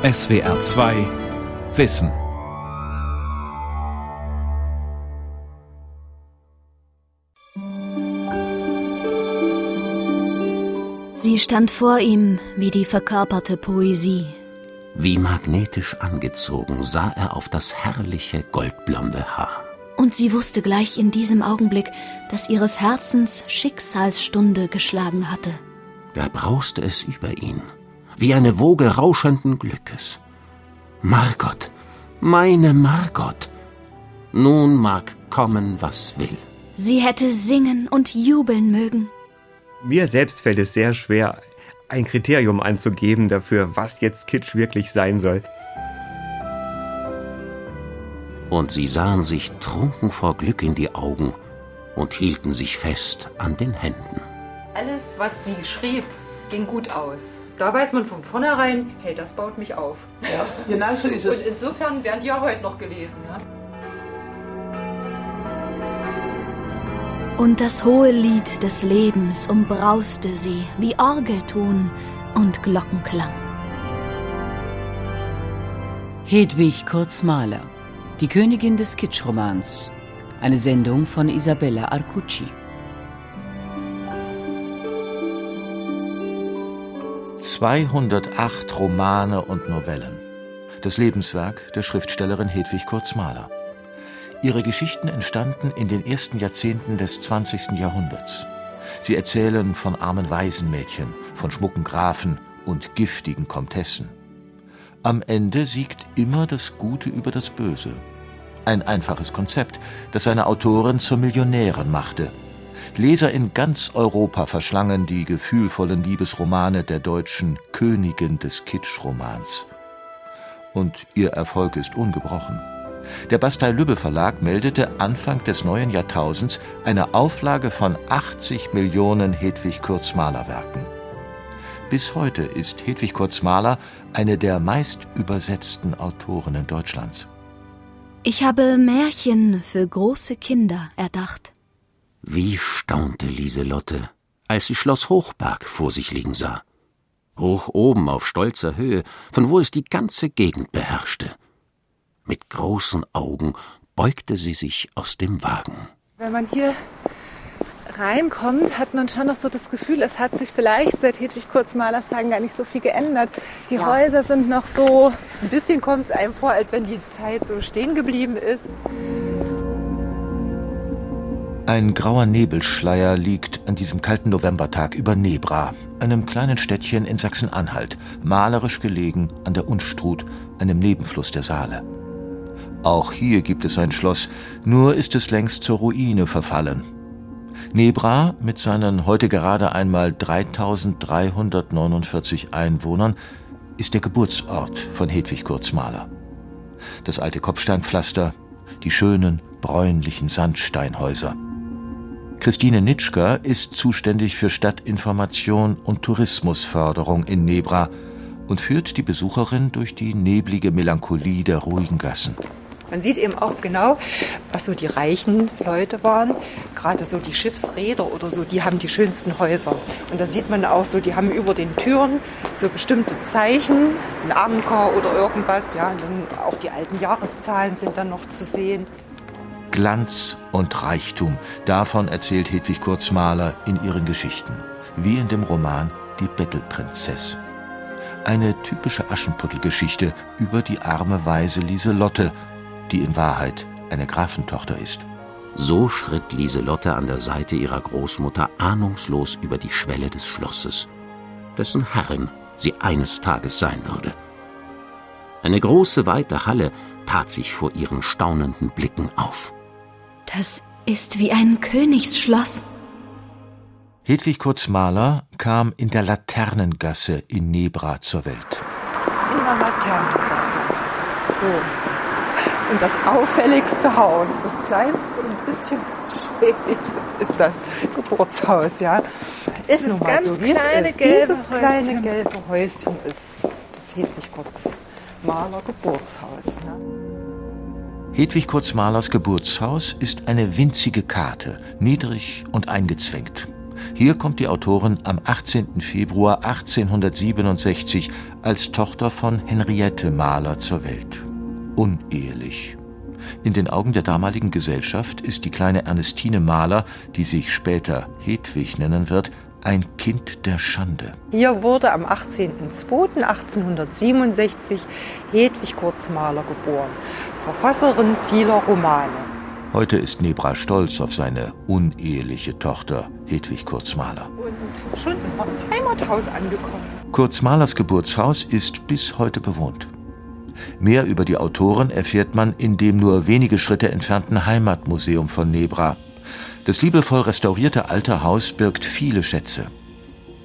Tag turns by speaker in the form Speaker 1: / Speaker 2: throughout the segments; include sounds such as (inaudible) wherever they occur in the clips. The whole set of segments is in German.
Speaker 1: SWR 2 Wissen.
Speaker 2: Sie stand vor ihm wie die verkörperte Poesie.
Speaker 3: Wie magnetisch angezogen sah er auf das herrliche goldblonde Haar.
Speaker 2: Und sie wusste gleich in diesem Augenblick, dass ihres Herzens Schicksalsstunde geschlagen hatte.
Speaker 3: Da brauste es über ihn, wie eine Woge rauschenden Glückes. Margot, meine Margot, nun mag kommen, was will.
Speaker 2: Sie hätte singen und jubeln mögen.
Speaker 4: Mir selbst fällt es sehr schwer, ein Kriterium anzugeben dafür, was jetzt Kitsch wirklich sein soll.
Speaker 3: Und sie sahen sich trunken vor Glück in die Augen und hielten sich fest an den Händen.
Speaker 5: Alles, was sie schrieb, ging gut aus. Da weiß man von vornherein, hey, das baut mich auf.
Speaker 6: Ja, genau so ist es.
Speaker 5: Und insofern werden die ja heute noch gelesen. Ja?
Speaker 2: Und das hohe Lied des Lebens umbrauste sie wie Orgelton und Glockenklang.
Speaker 7: Hedwig Kurzmaler, die Königin des Kitschromans. Eine Sendung von Isabella Arcucci.
Speaker 8: »208 Romane und Novellen. Das Lebenswerk der Schriftstellerin Hedwig Kurzmaler. Ihre Geschichten entstanden in den ersten Jahrzehnten des 20. Jahrhunderts. Sie erzählen von armen Waisenmädchen, von schmucken Grafen und giftigen Komtessen. Am Ende siegt immer das Gute über das Böse. Ein einfaches Konzept, das seine Autorin zur Millionärin machte. Leser in ganz Europa verschlangen die gefühlvollen Liebesromane der deutschen Königin des Kitschromans. Und ihr Erfolg ist ungebrochen. Der Bastei-Lübbe Verlag meldete Anfang des neuen Jahrtausends eine Auflage von 80 Millionen Hedwig Kurzmaler Werken. Bis heute ist Hedwig Kurzmaler eine der meist übersetzten Autorinnen Deutschlands.
Speaker 2: Ich habe Märchen für große Kinder erdacht.
Speaker 3: Wie staunte Lieselotte, als sie Schloss Hochberg vor sich liegen sah. Hoch oben auf stolzer Höhe, von wo es die ganze Gegend beherrschte. Mit großen Augen beugte sie sich aus dem Wagen.
Speaker 9: Wenn man hier reinkommt, hat man schon noch so das Gefühl, es hat sich vielleicht seit Hedwig Kurzmalers Tagen gar nicht so viel geändert. Die ja. Häuser sind noch so.
Speaker 5: Ein bisschen kommt es einem vor, als wenn die Zeit so stehen geblieben ist.
Speaker 8: Ein grauer Nebelschleier liegt an diesem kalten Novembertag über Nebra, einem kleinen Städtchen in Sachsen-Anhalt, malerisch gelegen an der Unstrut, einem Nebenfluss der Saale. Auch hier gibt es ein Schloss, nur ist es längst zur Ruine verfallen. Nebra mit seinen heute gerade einmal 3349 Einwohnern ist der Geburtsort von Hedwig Kurzmaler. Das alte Kopfsteinpflaster, die schönen bräunlichen Sandsteinhäuser. Christine Nitschka ist zuständig für Stadtinformation und Tourismusförderung in Nebra und führt die Besucherin durch die neblige Melancholie der ruhigen Gassen.
Speaker 5: Man sieht eben auch genau, was so die reichen Leute waren. Gerade so die Schiffsräder oder so, die haben die schönsten Häuser. Und da sieht man auch so, die haben über den Türen so bestimmte Zeichen, ein Anker oder irgendwas. Ja, und dann auch die alten Jahreszahlen sind dann noch zu sehen.
Speaker 8: Glanz und Reichtum, davon erzählt Hedwig Kurzmaler in ihren Geschichten, wie in dem Roman Die Bettelprinzess. Eine typische Aschenputtelgeschichte über die arme Weise Lieselotte, die in Wahrheit eine Grafentochter ist.
Speaker 3: So schritt Lieselotte an der Seite ihrer Großmutter ahnungslos über die Schwelle des Schlosses, dessen Herrin sie eines Tages sein würde. Eine große, weite Halle tat sich vor ihren staunenden Blicken auf.
Speaker 2: Das ist wie ein Königsschloss.
Speaker 8: Hedwig Kurzmaler kam in der Laternengasse in Nebra zur Welt.
Speaker 5: In der Laternengasse. So, und das auffälligste Haus, das kleinste und ein bisschen schäbigste ist das Geburtshaus, ja. Ist nun mal so, wie es ist. Dieses Häuschen. kleine gelbe Häuschen ist das Hedwig Kurzmaler Geburtshaus. Ne?
Speaker 8: Hedwig Kurzmalers Geburtshaus ist eine winzige Karte, niedrig und eingezwängt. Hier kommt die Autorin am 18. Februar 1867 als Tochter von Henriette Mahler zur Welt. Unehelich. In den Augen der damaligen Gesellschaft ist die kleine Ernestine Mahler, die sich später Hedwig nennen wird, ein Kind der Schande.
Speaker 5: Hier wurde am 18.02.1867 Hedwig Kurzmaler geboren, Verfasserin vieler Romane.
Speaker 8: Heute ist Nebra stolz auf seine uneheliche Tochter Hedwig Kurzmaler.
Speaker 5: Und schon sind wir im Heimathaus angekommen.
Speaker 8: Kurzmalers Geburtshaus ist bis heute bewohnt. Mehr über die Autorin erfährt man in dem nur wenige Schritte entfernten Heimatmuseum von Nebra. Das liebevoll restaurierte alte Haus birgt viele Schätze.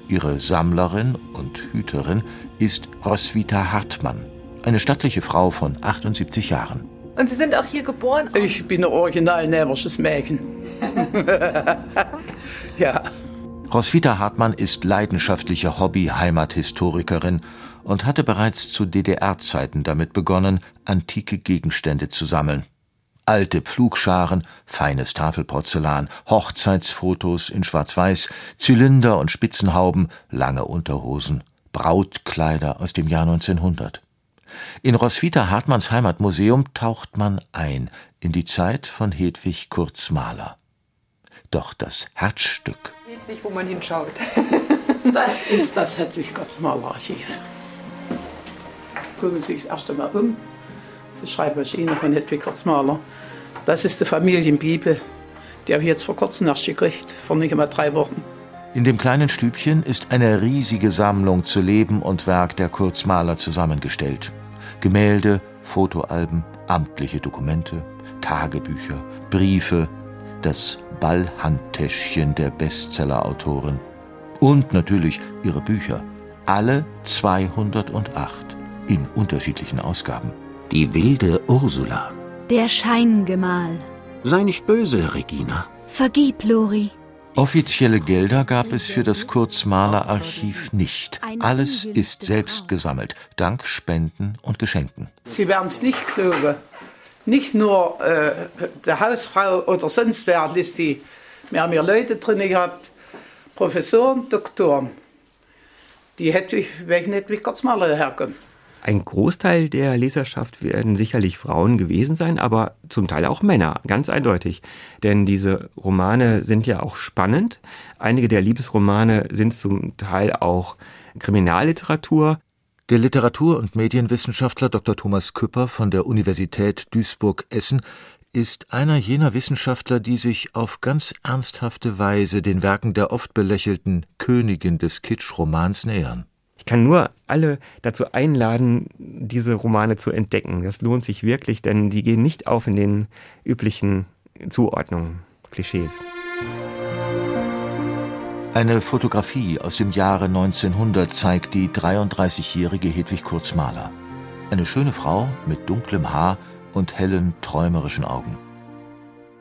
Speaker 8: Ihre Sammlerin und Hüterin ist Roswitha Hartmann, eine stattliche Frau von 78 Jahren.
Speaker 9: Und Sie sind auch hier geboren?
Speaker 6: Ich bin ein original närrisches Mädchen. (laughs) ja.
Speaker 8: Roswitha Hartmann ist leidenschaftliche Hobby-Heimathistorikerin und hatte bereits zu DDR-Zeiten damit begonnen, antike Gegenstände zu sammeln. Alte Pflugscharen, feines Tafelporzellan, Hochzeitsfotos in Schwarz-Weiß, Zylinder und Spitzenhauben, lange Unterhosen, Brautkleider aus dem Jahr 1900. In Roswitha Hartmanns Heimatmuseum taucht man ein in die Zeit von Hedwig Kurzmaler. Doch das Herzstück.
Speaker 5: Hedwig, wo man hinschaut. (laughs)
Speaker 6: das ist das Hedwig Kurzmaler Archiv. Gucken Sie sich das erste Mal um. Die Schreibmaschine von Hedwig Kurzmaler. Das ist die Familienbibel. Die habe ich jetzt vor kurzem erst gekriegt, vor nicht einmal drei Wochen.
Speaker 8: In dem kleinen Stübchen ist eine riesige Sammlung zu Leben und Werk der Kurzmaler zusammengestellt. Gemälde, Fotoalben, amtliche Dokumente, Tagebücher, Briefe, das Ballhandtäschchen der Bestsellerautorin und natürlich ihre Bücher, alle 208 in unterschiedlichen Ausgaben.
Speaker 3: Die wilde Ursula.
Speaker 2: Der Scheingemahl.
Speaker 3: Sei nicht böse, Regina.
Speaker 2: Vergib, Lori.
Speaker 8: Offizielle Gelder gab es für das Kurzmaler-Archiv nicht. Alles ist selbst gesammelt, dank Spenden und Geschenken.
Speaker 6: Sie werden es nicht glauben. Nicht nur äh, der Hausfrau oder sonst wer ist die. Wir haben hier Leute drin gehabt, Professoren, Doktoren. Die hätte ich, welchen nicht wie Kurzmaler herkommen.
Speaker 4: Ein Großteil der Leserschaft werden sicherlich Frauen gewesen sein, aber zum Teil auch Männer, ganz eindeutig. Denn diese Romane sind ja auch spannend. Einige der Liebesromane sind zum Teil auch Kriminalliteratur.
Speaker 8: Der Literatur- und Medienwissenschaftler Dr. Thomas Küpper von der Universität Duisburg-Essen ist einer jener Wissenschaftler, die sich auf ganz ernsthafte Weise den Werken der oft belächelten Königin des Kitsch-Romans nähern.
Speaker 4: Ich kann nur alle dazu einladen, diese Romane zu entdecken. Das lohnt sich wirklich, denn die gehen nicht auf in den üblichen Zuordnungen, Klischees.
Speaker 8: Eine Fotografie aus dem Jahre 1900 zeigt die 33-jährige Hedwig Kurzmaler. Eine schöne Frau mit dunklem Haar und hellen, träumerischen Augen.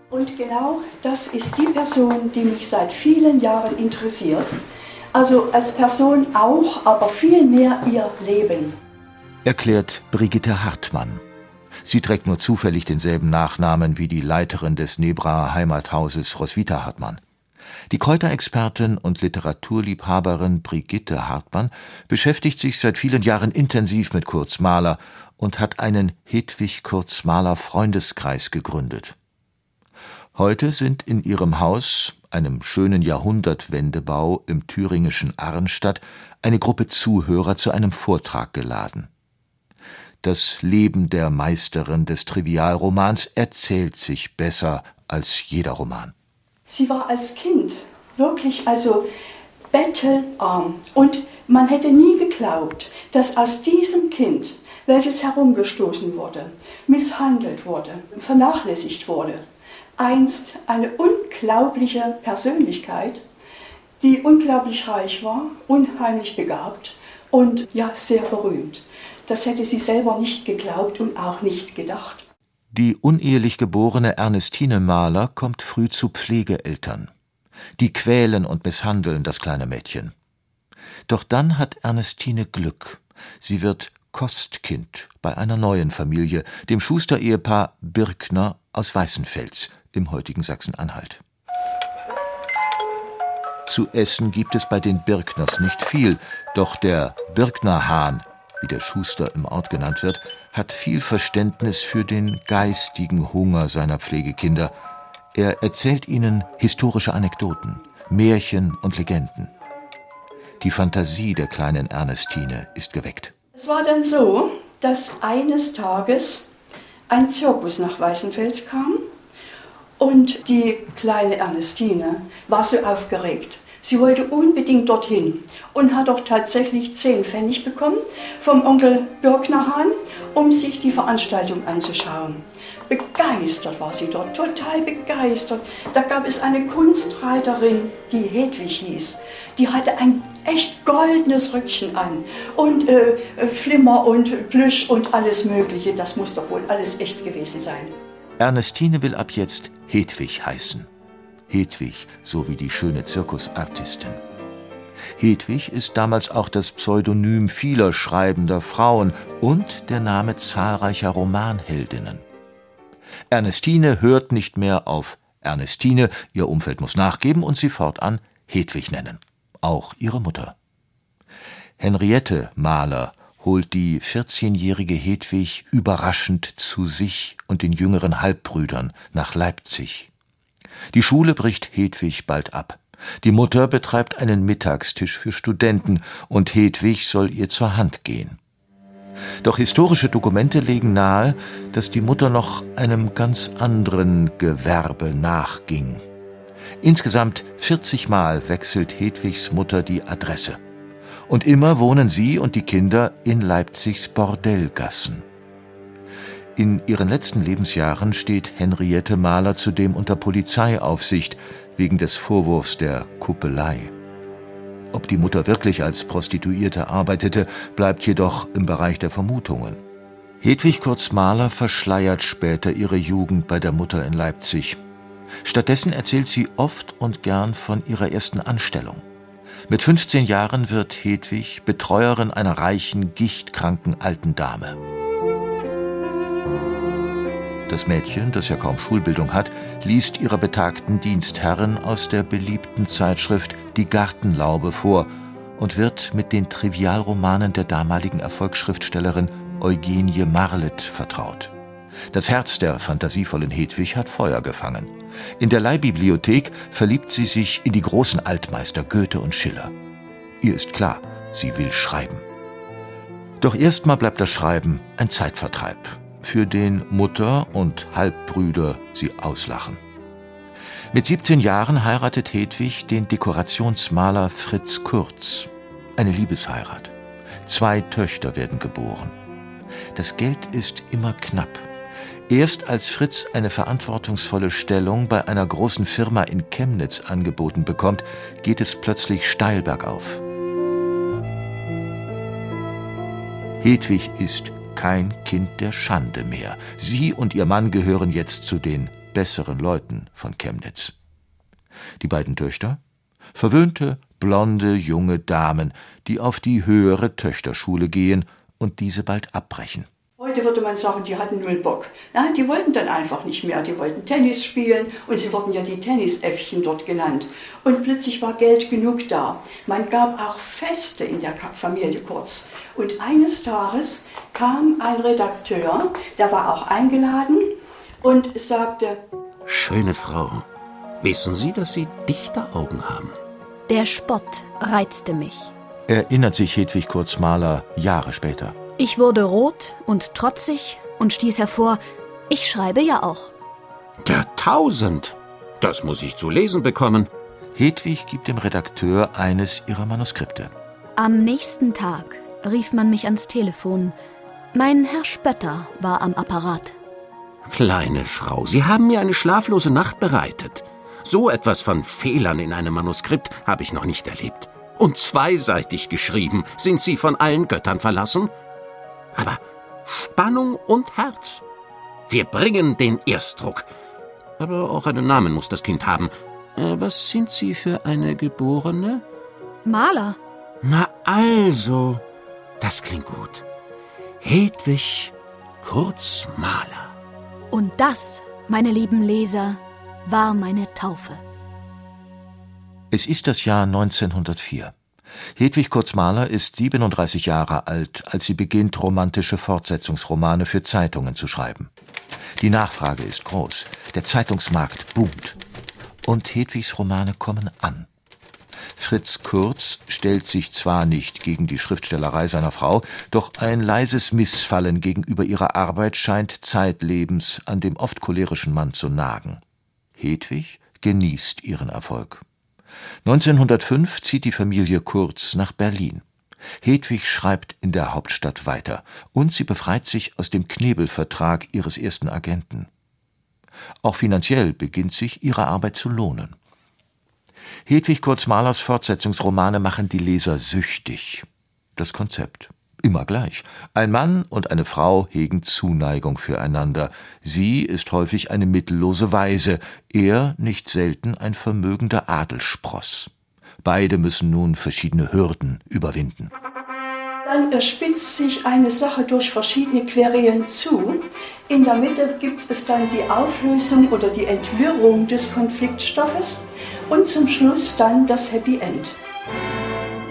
Speaker 10: Und genau das ist die Person, die mich seit vielen Jahren interessiert. Also als Person auch, aber vielmehr ihr Leben.
Speaker 8: Erklärt Brigitte Hartmann. Sie trägt nur zufällig denselben Nachnamen wie die Leiterin des Nebraer Heimathauses Roswitha Hartmann. Die Kräuterexpertin und Literaturliebhaberin Brigitte Hartmann beschäftigt sich seit vielen Jahren intensiv mit Kurz Mahler und hat einen Hedwig Kurz Mahler Freundeskreis gegründet. Heute sind in ihrem Haus einem schönen Jahrhundertwendebau im thüringischen Arnstadt, eine Gruppe Zuhörer zu einem Vortrag geladen. Das Leben der Meisterin des Trivialromans erzählt sich besser als jeder Roman.
Speaker 10: Sie war als Kind wirklich also bettelarm und man hätte nie geglaubt, dass aus diesem Kind, welches herumgestoßen wurde, misshandelt wurde, vernachlässigt wurde, einst eine unglaubliche Persönlichkeit, die unglaublich reich war, unheimlich begabt und ja sehr berühmt. Das hätte sie selber nicht geglaubt und auch nicht gedacht.
Speaker 8: Die unehelich geborene Ernestine Mahler kommt früh zu Pflegeeltern. Die quälen und misshandeln das kleine Mädchen. Doch dann hat Ernestine Glück. Sie wird Kostkind bei einer neuen Familie, dem Schuster-Ehepaar Birkner aus Weißenfels, im heutigen Sachsen-Anhalt. Zu essen gibt es bei den Birkners nicht viel, doch der Birknerhahn, wie der Schuster im Ort genannt wird, hat viel Verständnis für den geistigen Hunger seiner Pflegekinder. Er erzählt ihnen historische Anekdoten, Märchen und Legenden. Die Fantasie der kleinen Ernestine ist geweckt.
Speaker 10: Es war dann so, dass eines Tages ein Zirkus nach Weißenfels kam und die kleine Ernestine war so aufgeregt. Sie wollte unbedingt dorthin und hat auch tatsächlich zehn Pfennig bekommen vom Onkel Birknerhahn, um sich die Veranstaltung anzuschauen. Begeistert war sie dort, total begeistert. Da gab es eine Kunstreiterin, die Hedwig hieß. Die hatte ein echt goldenes Röckchen an und äh, Flimmer und Plüsch und alles Mögliche. Das muss doch wohl alles echt gewesen sein.
Speaker 8: Ernestine will ab jetzt Hedwig heißen. Hedwig, so wie die schöne Zirkusartistin. Hedwig ist damals auch das Pseudonym vieler schreibender Frauen und der Name zahlreicher Romanheldinnen. Ernestine hört nicht mehr auf Ernestine, ihr Umfeld muss nachgeben und sie fortan Hedwig nennen. Auch ihre Mutter. Henriette Mahler holt die 14-jährige Hedwig überraschend zu sich und den jüngeren Halbbrüdern nach Leipzig. Die Schule bricht Hedwig bald ab. Die Mutter betreibt einen Mittagstisch für Studenten und Hedwig soll ihr zur Hand gehen. Doch historische Dokumente legen nahe, dass die Mutter noch einem ganz anderen Gewerbe nachging. Insgesamt 40 Mal wechselt Hedwigs Mutter die Adresse. Und immer wohnen sie und die Kinder in Leipzigs Bordellgassen. In ihren letzten Lebensjahren steht Henriette Mahler zudem unter Polizeiaufsicht wegen des Vorwurfs der Kuppelei. Ob die Mutter wirklich als Prostituierte arbeitete, bleibt jedoch im Bereich der Vermutungen. Hedwig Kurz Mahler verschleiert später ihre Jugend bei der Mutter in Leipzig. Stattdessen erzählt sie oft und gern von ihrer ersten Anstellung. Mit 15 Jahren wird Hedwig Betreuerin einer reichen, gichtkranken alten Dame. Das Mädchen, das ja kaum Schulbildung hat, liest ihrer betagten Dienstherrin aus der beliebten Zeitschrift Die Gartenlaube vor und wird mit den Trivialromanen der damaligen Erfolgsschriftstellerin Eugenie Marlet vertraut. Das Herz der fantasievollen Hedwig hat Feuer gefangen. In der Leihbibliothek verliebt sie sich in die großen Altmeister Goethe und Schiller. Ihr ist klar, sie will schreiben. Doch erstmal bleibt das Schreiben ein Zeitvertreib für den Mutter und Halbbrüder sie auslachen. Mit 17 Jahren heiratet Hedwig den Dekorationsmaler Fritz Kurz. Eine Liebesheirat. Zwei Töchter werden geboren. Das Geld ist immer knapp. Erst als Fritz eine verantwortungsvolle Stellung bei einer großen Firma in Chemnitz angeboten bekommt, geht es plötzlich steil bergauf. Hedwig ist kein Kind der Schande mehr. Sie und ihr Mann gehören jetzt zu den besseren Leuten von Chemnitz. Die beiden Töchter? Verwöhnte, blonde, junge Damen, die auf die höhere Töchterschule gehen und diese bald abbrechen.
Speaker 10: Heute würde man sagen, die hatten null Bock. Nein, die wollten dann einfach nicht mehr. Die wollten Tennis spielen und sie wurden ja die Tennisäffchen dort genannt. Und plötzlich war Geld genug da. Man gab auch Feste in der Familie Kurz. Und eines Tages kam ein Redakteur, der war auch eingeladen und sagte:
Speaker 3: Schöne Frau, wissen Sie, dass Sie Dichteraugen haben?
Speaker 2: Der Spott reizte mich.
Speaker 8: Erinnert sich Hedwig Kurz Mahler Jahre später.
Speaker 2: Ich wurde rot und trotzig und stieß hervor, ich schreibe ja auch.
Speaker 3: Der Tausend! Das muss ich zu lesen bekommen.
Speaker 8: Hedwig gibt dem Redakteur eines ihrer Manuskripte.
Speaker 2: Am nächsten Tag rief man mich ans Telefon. Mein Herr Spötter war am Apparat.
Speaker 3: Kleine Frau, Sie haben mir eine schlaflose Nacht bereitet. So etwas von Fehlern in einem Manuskript habe ich noch nicht erlebt. Und zweiseitig geschrieben. Sind Sie von allen Göttern verlassen? Aber Spannung und Herz. Wir bringen den Erstdruck. Aber auch einen Namen muss das Kind haben. Äh, was sind Sie für eine Geborene?
Speaker 2: Maler.
Speaker 3: Na also, das klingt gut. Hedwig Kurz Maler.
Speaker 2: Und das, meine lieben Leser, war meine Taufe.
Speaker 8: Es ist das Jahr 1904. Hedwig Kurzmaler ist 37 Jahre alt, als sie beginnt, romantische Fortsetzungsromane für Zeitungen zu schreiben. Die Nachfrage ist groß, der Zeitungsmarkt boomt. Und Hedwigs Romane kommen an. Fritz Kurz stellt sich zwar nicht gegen die Schriftstellerei seiner Frau, doch ein leises Missfallen gegenüber ihrer Arbeit scheint zeitlebens an dem oft cholerischen Mann zu nagen. Hedwig genießt ihren Erfolg. 1905 zieht die Familie Kurz nach Berlin. Hedwig schreibt in der Hauptstadt weiter und sie befreit sich aus dem Knebelvertrag ihres ersten Agenten. Auch finanziell beginnt sich ihre Arbeit zu lohnen. Hedwig Kurzmalers Fortsetzungsromane machen die Leser süchtig. Das Konzept immer gleich. Ein Mann und eine Frau hegen Zuneigung füreinander. Sie ist häufig eine mittellose Waise, er nicht selten ein vermögender Adelspross. Beide müssen nun verschiedene Hürden überwinden.
Speaker 10: Dann spitzt sich eine Sache durch verschiedene Querelen zu. In der Mitte gibt es dann die Auflösung oder die Entwirrung des Konfliktstoffes und zum Schluss dann das Happy End.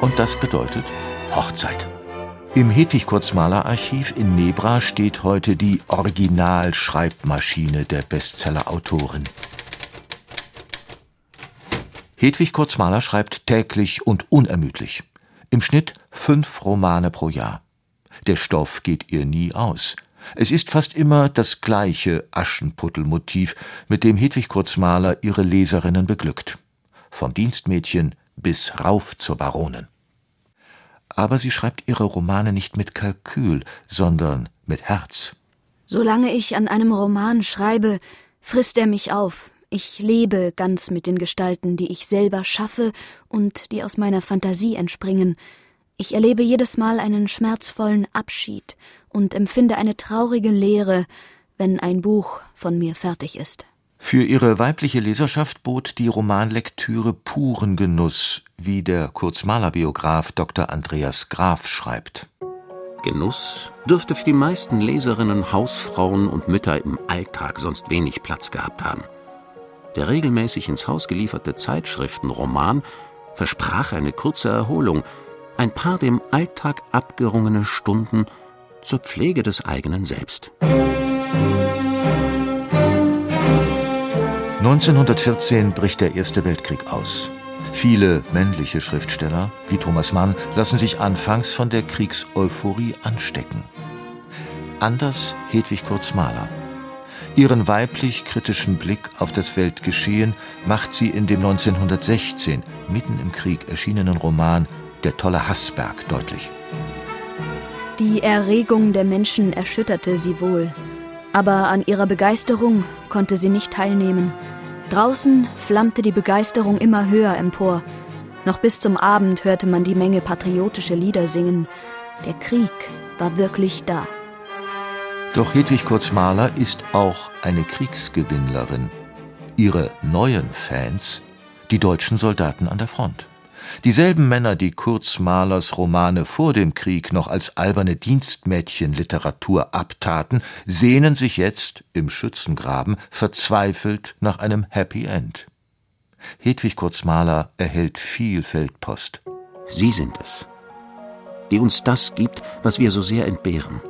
Speaker 8: Und das bedeutet Hochzeit. Im Hedwig Kurzmaler Archiv in Nebra steht heute die Originalschreibmaschine der Bestsellerautorin. Hedwig Kurzmaler schreibt täglich und unermüdlich. Im Schnitt fünf Romane pro Jahr. Der Stoff geht ihr nie aus. Es ist fast immer das gleiche Aschenputtelmotiv, mit dem Hedwig Kurzmaler ihre Leserinnen beglückt. Vom Dienstmädchen bis rauf zur Baronin. Aber sie schreibt ihre Romane nicht mit Kalkül, sondern mit Herz.
Speaker 2: Solange ich an einem Roman schreibe, frisst er mich auf, ich lebe ganz mit den Gestalten, die ich selber schaffe und die aus meiner Fantasie entspringen. Ich erlebe jedes Mal einen schmerzvollen Abschied und empfinde eine traurige Leere, wenn ein Buch von mir fertig ist.
Speaker 8: Für ihre weibliche Leserschaft bot die Romanlektüre puren Genuss, wie der Kurzmalerbiograf Dr. Andreas Graf schreibt.
Speaker 3: Genuss dürfte für die meisten Leserinnen, Hausfrauen und Mütter im Alltag sonst wenig Platz gehabt haben. Der regelmäßig ins Haus gelieferte Zeitschriftenroman versprach eine kurze Erholung, ein paar dem Alltag abgerungene Stunden zur Pflege des eigenen Selbst.
Speaker 8: 1914 bricht der Erste Weltkrieg aus. Viele männliche Schriftsteller, wie Thomas Mann, lassen sich anfangs von der Kriegseuphorie anstecken. Anders Hedwig Kurz Mahler. Ihren weiblich kritischen Blick auf das Weltgeschehen macht sie in dem 1916 mitten im Krieg erschienenen Roman Der tolle Hassberg deutlich.
Speaker 2: Die Erregung der Menschen erschütterte sie wohl, aber an ihrer Begeisterung konnte sie nicht teilnehmen. Draußen flammte die Begeisterung immer höher empor. Noch bis zum Abend hörte man die Menge patriotische Lieder singen. Der Krieg war wirklich da.
Speaker 8: Doch Hedwig Kurzmaler ist auch eine Kriegsgewinnlerin. Ihre neuen Fans, die deutschen Soldaten an der Front. Dieselben Männer, die Kurzmalers Romane vor dem Krieg noch als alberne Dienstmädchenliteratur abtaten, sehnen sich jetzt im Schützengraben verzweifelt nach einem Happy End. Hedwig Kurzmaler erhält viel Feldpost.
Speaker 3: Sie sind es, die uns das gibt, was wir so sehr entbehren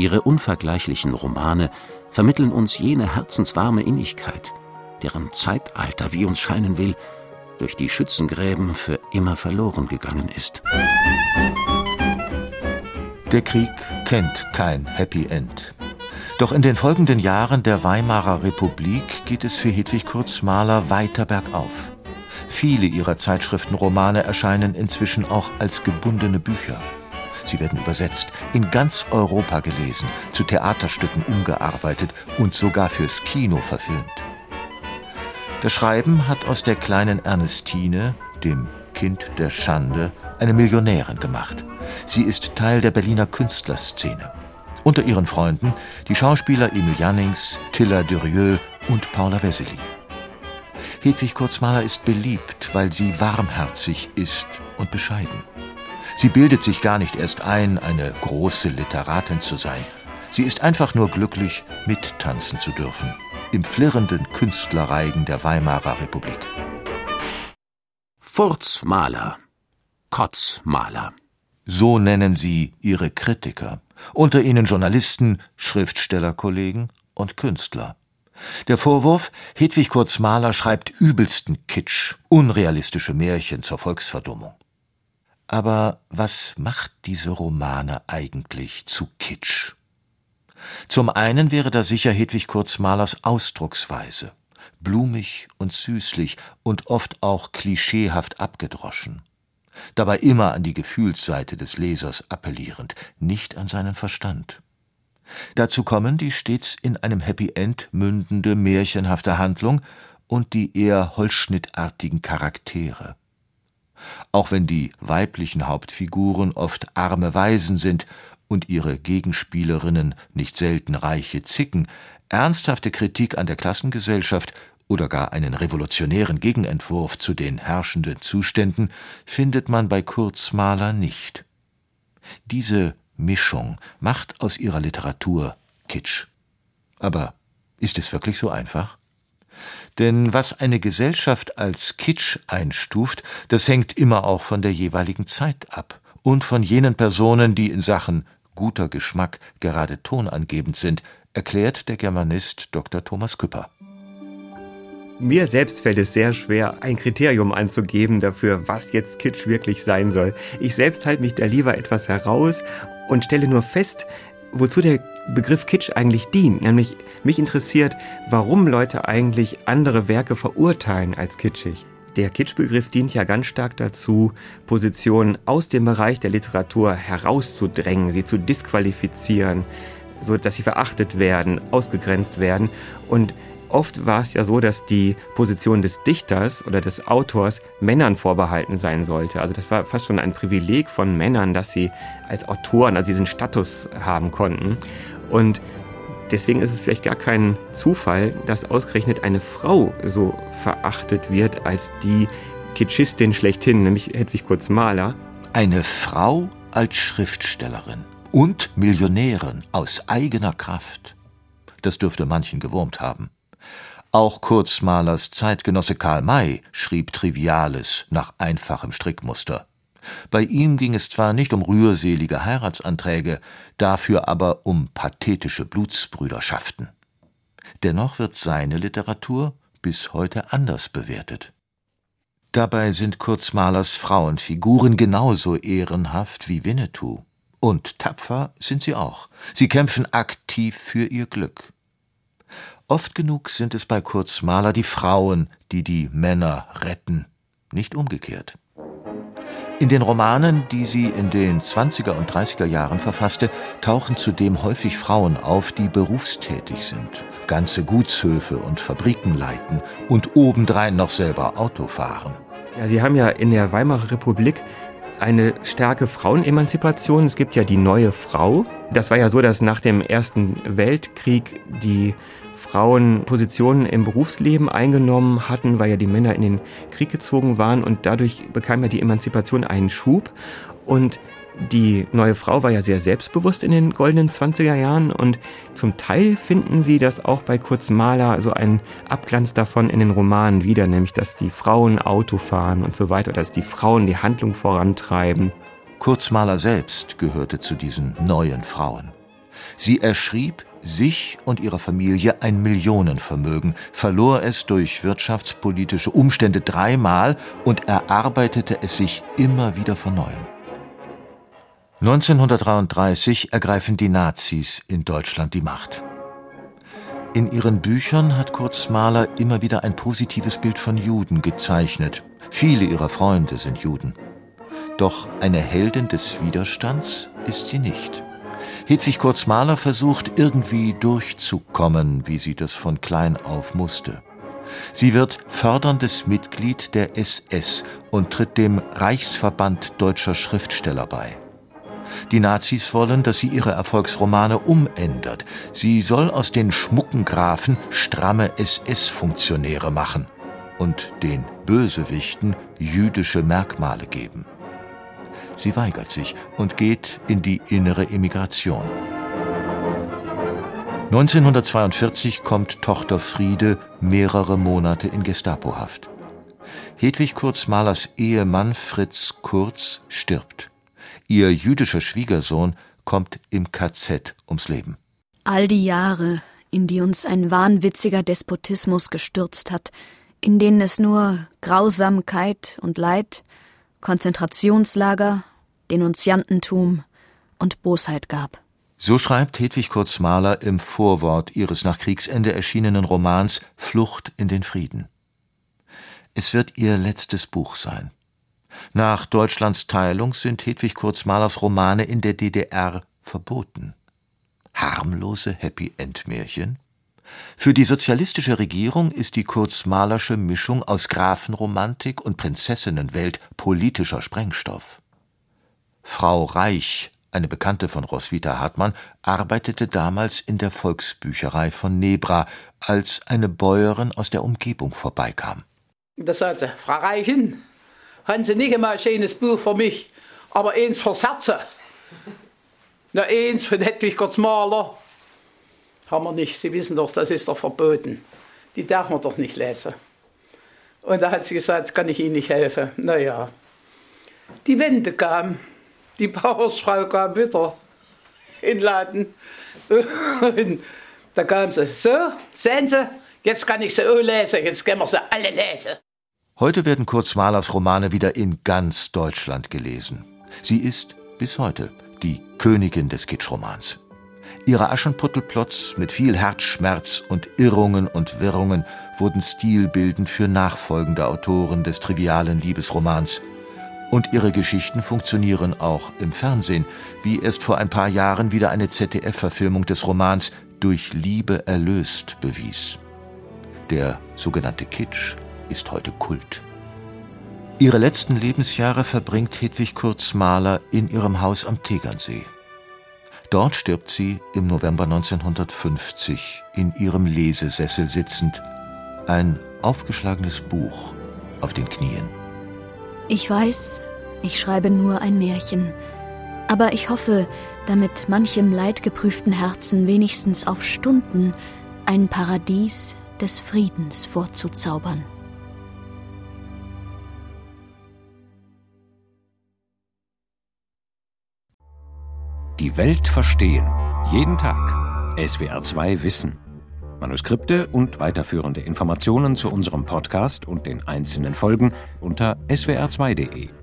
Speaker 3: Ihre unvergleichlichen Romane vermitteln uns jene herzenswarme Innigkeit, deren Zeitalter, wie uns scheinen will, durch die Schützengräben für immer verloren gegangen ist.
Speaker 8: Der Krieg kennt kein Happy End. Doch in den folgenden Jahren der Weimarer Republik geht es für Hedwig Kurzmaler weiter bergauf. Viele ihrer Zeitschriftenromane erscheinen inzwischen auch als gebundene Bücher. Sie werden übersetzt, in ganz Europa gelesen, zu Theaterstücken umgearbeitet und sogar fürs Kino verfilmt. Das Schreiben hat aus der kleinen Ernestine, dem Kind der Schande, eine Millionärin gemacht. Sie ist Teil der Berliner Künstlerszene. Unter ihren Freunden die Schauspieler Emil Jannings, Tilla Durieux und Paula Wessely. Hedwig Kurzmaler ist beliebt, weil sie warmherzig ist und bescheiden. Sie bildet sich gar nicht erst ein, eine große Literatin zu sein. Sie ist einfach nur glücklich, mittanzen zu dürfen im flirrenden Künstlerreigen der Weimarer Republik.
Speaker 3: Furzmaler, Kotzmaler.
Speaker 8: So nennen sie ihre Kritiker, unter ihnen Journalisten, Schriftstellerkollegen und Künstler. Der Vorwurf, Hedwig Kurz Mahler schreibt übelsten Kitsch, unrealistische Märchen zur Volksverdummung. Aber was macht diese Romane eigentlich zu Kitsch? Zum einen wäre da sicher Hedwig Kurz Mahlers Ausdrucksweise, blumig und süßlich und oft auch klischeehaft abgedroschen. Dabei immer an die Gefühlsseite des Lesers appellierend, nicht an seinen Verstand. Dazu kommen die stets in einem Happy End mündende märchenhafte Handlung und die eher holzschnittartigen Charaktere. Auch wenn die weiblichen Hauptfiguren oft arme Waisen sind und ihre Gegenspielerinnen nicht selten reiche Zicken, ernsthafte Kritik an der Klassengesellschaft oder gar einen revolutionären Gegenentwurf zu den herrschenden Zuständen findet man bei Mahler nicht. Diese Mischung macht aus ihrer Literatur Kitsch. Aber ist es wirklich so einfach? Denn was eine Gesellschaft als Kitsch einstuft, das hängt immer auch von der jeweiligen Zeit ab und von jenen Personen, die in Sachen guter Geschmack gerade tonangebend sind, erklärt der Germanist Dr. Thomas Küpper.
Speaker 4: Mir selbst fällt es sehr schwer, ein Kriterium anzugeben dafür, was jetzt Kitsch wirklich sein soll. Ich selbst halte mich da lieber etwas heraus und stelle nur fest, wozu der Begriff Kitsch eigentlich dient. Nämlich mich interessiert, warum Leute eigentlich andere Werke verurteilen als kitschig. Der Kitschbegriff dient ja ganz stark dazu, Positionen aus dem Bereich der Literatur herauszudrängen, sie zu disqualifizieren, so dass sie verachtet werden, ausgegrenzt werden. Und Oft war es ja so, dass die Position des Dichters oder des Autors Männern vorbehalten sein sollte. Also das war fast schon ein Privileg von Männern, dass sie als Autoren, also diesen Status haben konnten. Und deswegen ist es vielleicht gar kein Zufall, dass ausgerechnet eine Frau so verachtet wird als die Kitschistin schlechthin, nämlich Hedwig Kurz Mahler.
Speaker 8: Eine Frau als Schriftstellerin und Millionärin aus eigener Kraft. Das dürfte manchen gewurmt haben. Auch Kurzmalers Zeitgenosse Karl May schrieb Triviales nach einfachem Strickmuster. Bei ihm ging es zwar nicht um rührselige Heiratsanträge, dafür aber um pathetische Blutsbrüderschaften. Dennoch wird seine Literatur bis heute anders bewertet. Dabei sind Kurzmalers Frauenfiguren genauso ehrenhaft wie Winnetou. Und tapfer sind sie auch. Sie kämpfen aktiv für ihr Glück. Oft genug sind es bei Kurz Mahler die Frauen, die die Männer retten, nicht umgekehrt. In den Romanen, die sie in den 20er und 30er Jahren verfasste, tauchen zudem häufig Frauen auf, die berufstätig sind, ganze Gutshöfe und Fabriken leiten und obendrein noch selber Auto fahren.
Speaker 4: Ja, Sie haben ja in der Weimarer Republik eine starke Frauenemanzipation. Es gibt ja die neue Frau. Das war ja so, dass nach dem Ersten Weltkrieg die Frauen Positionen im Berufsleben eingenommen hatten, weil ja die Männer in den Krieg gezogen waren und dadurch bekam ja die Emanzipation einen Schub und die neue Frau war ja sehr selbstbewusst in den goldenen 20er Jahren und zum Teil finden sie das auch bei Kurz Mahler so einen Abglanz davon in den Romanen wieder, nämlich dass die Frauen Auto fahren und so weiter, dass die Frauen die Handlung vorantreiben.
Speaker 8: Kurz Mahler selbst gehörte zu diesen neuen Frauen. Sie erschrieb sich und ihrer Familie ein Millionenvermögen, verlor es durch wirtschaftspolitische Umstände dreimal und erarbeitete es sich immer wieder von neuem. 1933 ergreifen die Nazis in Deutschland die Macht. In ihren Büchern hat Kurz Mahler immer wieder ein positives Bild von Juden gezeichnet. Viele ihrer Freunde sind Juden. Doch eine Heldin des Widerstands ist sie nicht. Hedwig Kurz-Mahler versucht irgendwie durchzukommen, wie sie das von klein auf musste. Sie wird förderndes Mitglied der SS und tritt dem Reichsverband deutscher Schriftsteller bei. Die Nazis wollen, dass sie ihre Erfolgsromane umändert. Sie soll aus den schmucken Grafen stramme SS-Funktionäre machen und den Bösewichten jüdische Merkmale geben. Sie weigert sich und geht in die innere Emigration. 1942 kommt Tochter Friede mehrere Monate in Gestapohaft. Hedwig Kurzmalers Ehemann Fritz Kurz stirbt. Ihr jüdischer Schwiegersohn kommt im KZ ums Leben.
Speaker 2: All die Jahre, in die uns ein wahnwitziger Despotismus gestürzt hat, in denen es nur Grausamkeit und Leid, Konzentrationslager, Denunziantentum und Bosheit gab.
Speaker 8: So schreibt Hedwig Kurz-Mahler im Vorwort ihres nach Kriegsende erschienenen Romans Flucht in den Frieden. Es wird ihr letztes Buch sein. Nach Deutschlands Teilung sind Hedwig Kurz-Mahlers Romane in der DDR verboten. Harmlose Happy-End-Märchen? Für die sozialistische Regierung ist die Kurz-Mahlersche Mischung aus Grafenromantik und Prinzessinnenwelt politischer Sprengstoff. Frau Reich eine Bekannte von Roswitha Hartmann, arbeitete damals in der Volksbücherei von Nebra, als eine Bäuerin aus der Umgebung vorbeikam.
Speaker 6: Da sagte sie, Frau Reichen, haben Sie nicht einmal ein schönes Buch für mich, aber eins fürs Herz. Na, eins von Hedwig Maler. Haben wir nicht, Sie wissen doch, das ist doch verboten. Die darf man doch nicht lesen. Und da hat sie gesagt, kann ich Ihnen nicht helfen. Naja, die Wende kam die Bauersfrau kam wieder in den Laden. Und da kam sie, so, sehen Sie, jetzt kann ich sie auch lesen, jetzt können wir sie alle lesen.
Speaker 8: Heute werden Kurt Malers Romane wieder in ganz Deutschland gelesen. Sie ist bis heute die Königin des Kitschromans. Ihre Aschenputtelplots mit viel Herzschmerz und Irrungen und Wirrungen wurden stilbildend für nachfolgende Autoren des trivialen Liebesromans und ihre Geschichten funktionieren auch im Fernsehen, wie erst vor ein paar Jahren wieder eine ZDF-Verfilmung des Romans Durch Liebe erlöst bewies. Der sogenannte Kitsch ist heute Kult. Ihre letzten Lebensjahre verbringt Hedwig Kurz-Mahler in ihrem Haus am Tegernsee. Dort stirbt sie im November 1950 in ihrem Lesesessel sitzend, ein aufgeschlagenes Buch auf den Knien.
Speaker 2: Ich weiß, ich schreibe nur ein Märchen, aber ich hoffe, damit manchem leidgeprüften Herzen wenigstens auf Stunden ein Paradies des Friedens vorzuzaubern.
Speaker 1: Die Welt verstehen. Jeden Tag. SWR2 Wissen. Manuskripte und weiterführende Informationen zu unserem Podcast und den einzelnen Folgen unter swr2.de.